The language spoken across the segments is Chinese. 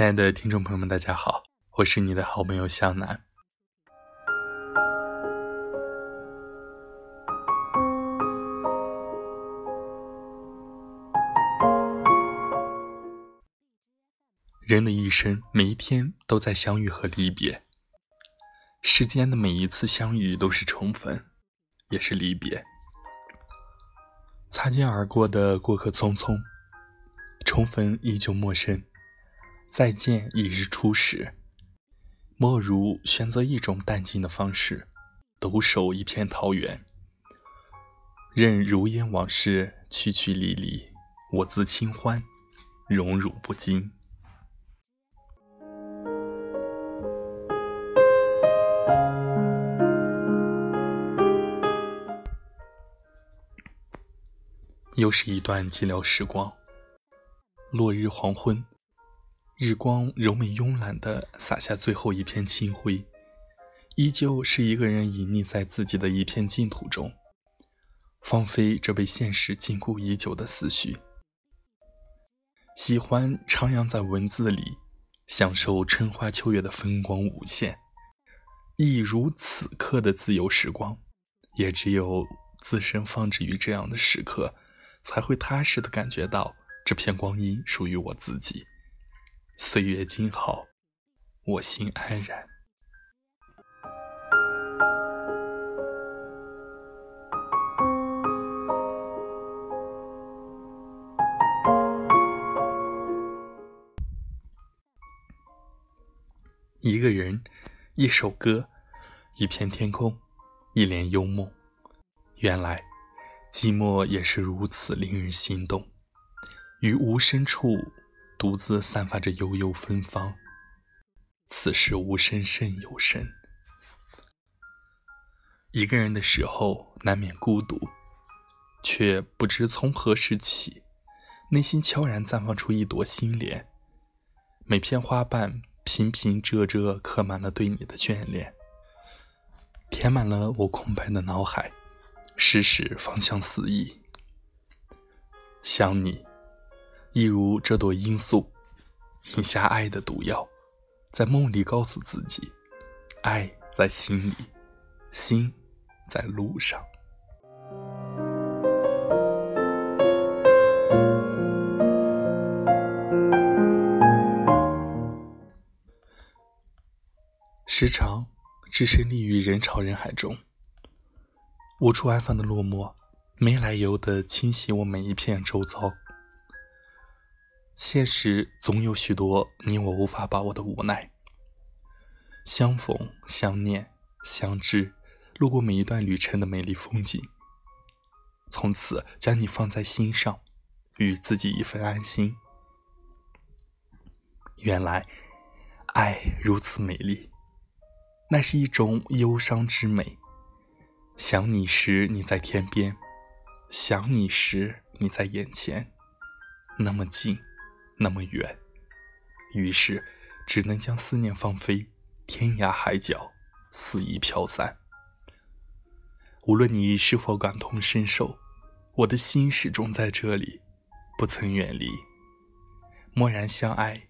亲爱的听众朋友们，大家好，我是你的好朋友向南。人的一生，每一天都在相遇和离别。世间的每一次相遇都是重逢，也是离别。擦肩而过的过客匆匆，重逢依旧陌生，再见已是初始。莫如选择一种淡静的方式，独守一片桃源，任如烟往事去去离离，我自清欢，荣辱不惊。又是一段寂寥时光。落日黄昏，日光柔美慵懒地洒下最后一片清辉，依旧是一个人隐匿在自己的一片净土中，放飞这被现实禁锢已久的思绪。喜欢徜徉在文字里，享受春花秋月的风光无限。亦如此刻的自由时光，也只有自身放置于这样的时刻。才会踏实的感觉到这片光阴属于我自己。岁月静好，我心安然。一个人，一首歌，一片天空，一帘幽梦。原来。寂寞也是如此令人心动，于无声处独自散发着幽幽芬芳。此时无声胜有声。一个人的时候难免孤独，却不知从何时起，内心悄然绽放出一朵心莲。每片花瓣平平仄仄刻满了对你的眷恋，填满了我空白的脑海。时时芳香四溢，想你，一如这朵罂粟，饮下爱的毒药，在梦里告诉自己，爱在心里，心在路上。时常置身立于人潮人海中。无处安放的落寞，没来由的侵袭我每一片周遭。现实总有许多你我无法把握的无奈。相逢、相念、相知，路过每一段旅程的美丽风景。从此将你放在心上，与自己一份安心。原来，爱如此美丽，那是一种忧伤之美。想你时，你在天边；想你时，你在眼前，那么近，那么远。于是，只能将思念放飞，天涯海角，肆意飘散。无论你是否感同身受，我的心始终在这里，不曾远离。默然相爱，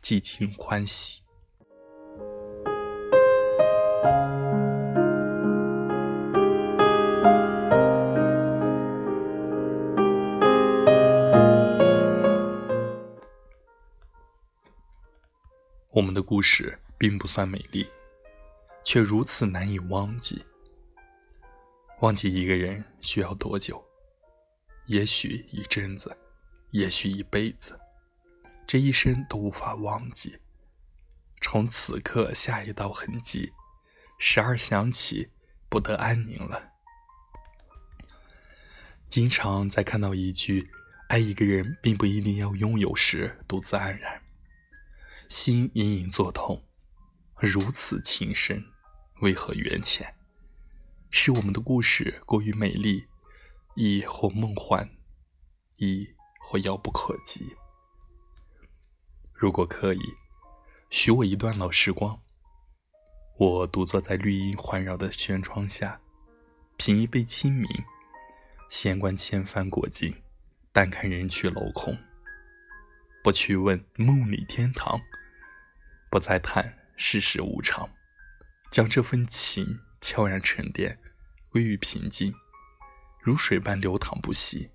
寂静欢喜。我们的故事并不算美丽，却如此难以忘记。忘记一个人需要多久？也许一阵子，也许一辈子，这一生都无法忘记。从此刻下一道痕迹，时而想起，不得安宁了。经常在看到一句“爱一个人并不一定要拥有”时，独自黯然。心隐隐作痛，如此情深，为何缘浅？是我们的故事过于美丽，亦或梦幻，亦或遥不可及？如果可以，许我一段老时光，我独坐在绿荫环绕的轩窗下，品一杯清明，闲观千帆过尽，淡看人去楼空，不去问梦里天堂。不再叹世事无常，将这份情悄然沉淀，归于平静，如水般流淌不息。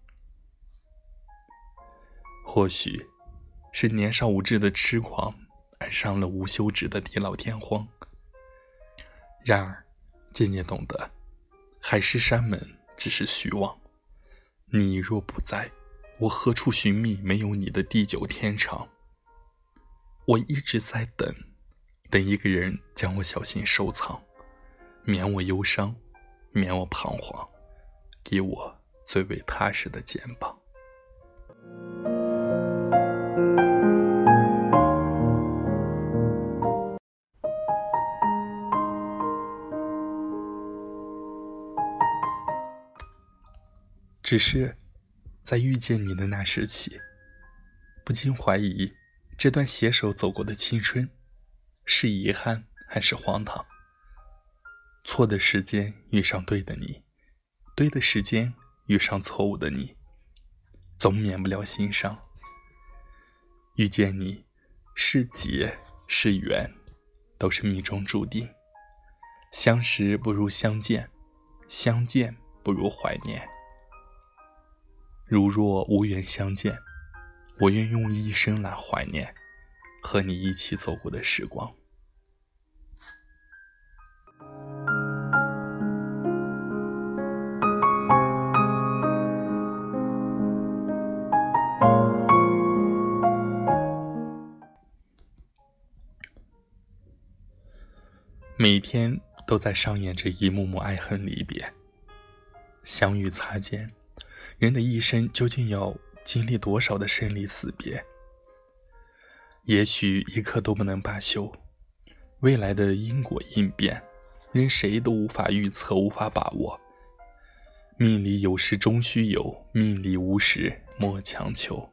或许是年少无知的痴狂，爱上了无休止的地老天荒。然而，渐渐懂得，海誓山盟只是虚妄。你若不在，我何处寻觅没有你的地久天长？我一直在等，等一个人将我小心收藏，免我忧伤，免我彷徨，给我最为踏实的肩膀。只是，在遇见你的那时起，不禁怀疑，这段携手走过的青春，是遗憾还是荒唐？错的时间遇上对的你，对的时间遇上错误的你，总免不了心伤。遇见你，是劫是缘，都是命中注定。相识不如相见，相见不如怀念。如若无缘相见，我愿用一生来怀念和你一起走过的时光。每天都在上演着一幕幕爱恨离别，相遇擦肩。人的一生究竟要经历多少的生离死别？也许一刻都不能罢休。未来的因果应变，任谁都无法预测，无法把握。命里有时终须有，命里无时莫强求。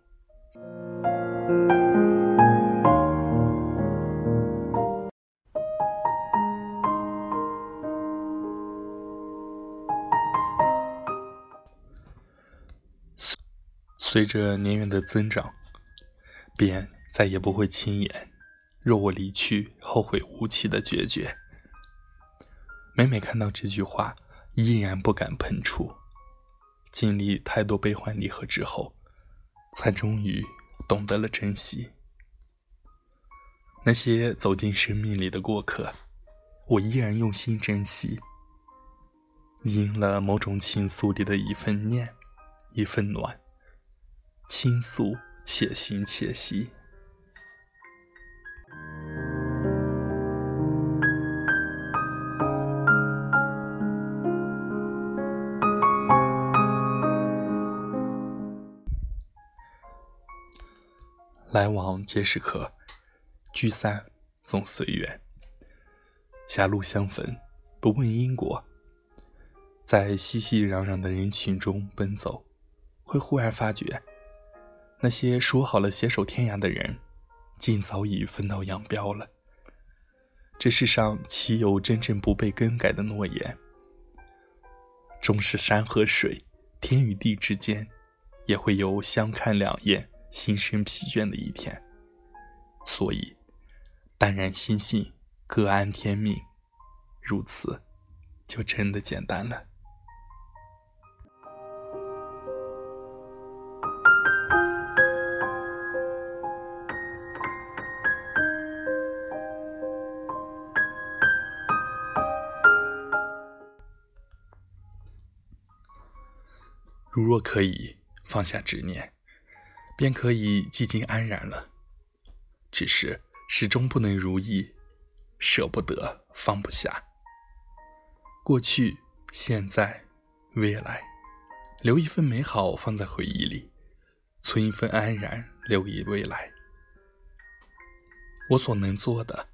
随着年月的增长，便再也不会轻言“若我离去，后会无期”的决绝。每每看到这句话，依然不敢喷出。经历太多悲欢离合之后，才终于懂得了珍惜那些走进生命里的过客。我依然用心珍惜，因了某种情愫里的一份念，一份暖。倾诉，且行且惜。来往皆是客，聚散总随缘。狭路相逢，不问因果。在熙熙攘攘的人群中奔走，会忽然发觉。那些说好了携手天涯的人，竟早已分道扬镳了。这世上岂有真正不被更改的诺言？终是山和水、天与地之间，也会有相看两厌、心生疲倦的一天。所以，淡然心性，各安天命，如此，就真的简单了。如若可以放下执念，便可以寂静安然了。只是始终不能如意，舍不得，放不下。过去、现在、未来，留一份美好放在回忆里，存一份安然留以未来。我所能做的，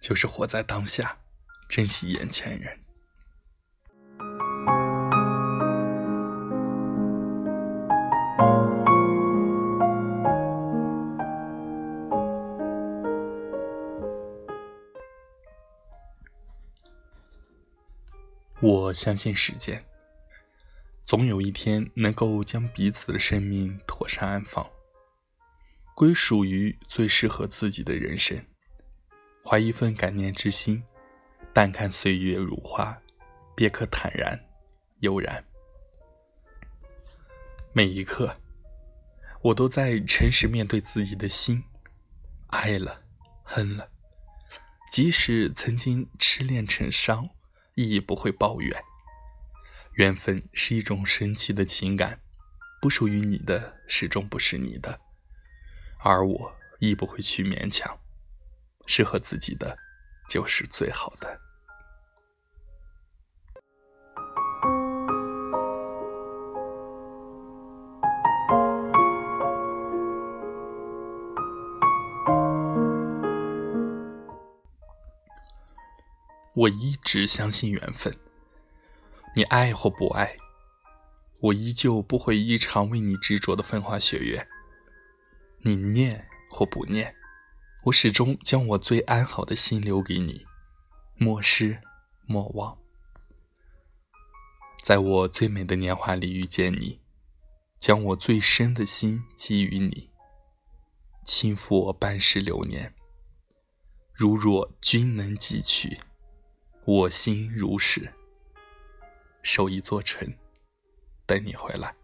就是活在当下，珍惜眼前人。相信时间，总有一天能够将彼此的生命妥善安放。归属于最适合自己的人生。怀一份感念之心，淡看岁月如花，便可坦然悠然。每一刻，我都在诚实面对自己的心，爱了，恨了，即使曾经痴恋成伤，亦不会抱怨。缘分是一种神奇的情感，不属于你的，始终不是你的，而我亦不会去勉强。适合自己的，就是最好的。我一直相信缘分，你爱或不爱，我依旧不会异常为你执着的风花雪月。你念或不念。我始终将我最安好的心留给你，莫失莫忘。在我最美的年华里遇见你，将我最深的心寄予你，轻抚我半世流年。如若君能记取，我心如石，守一座城，等你回来。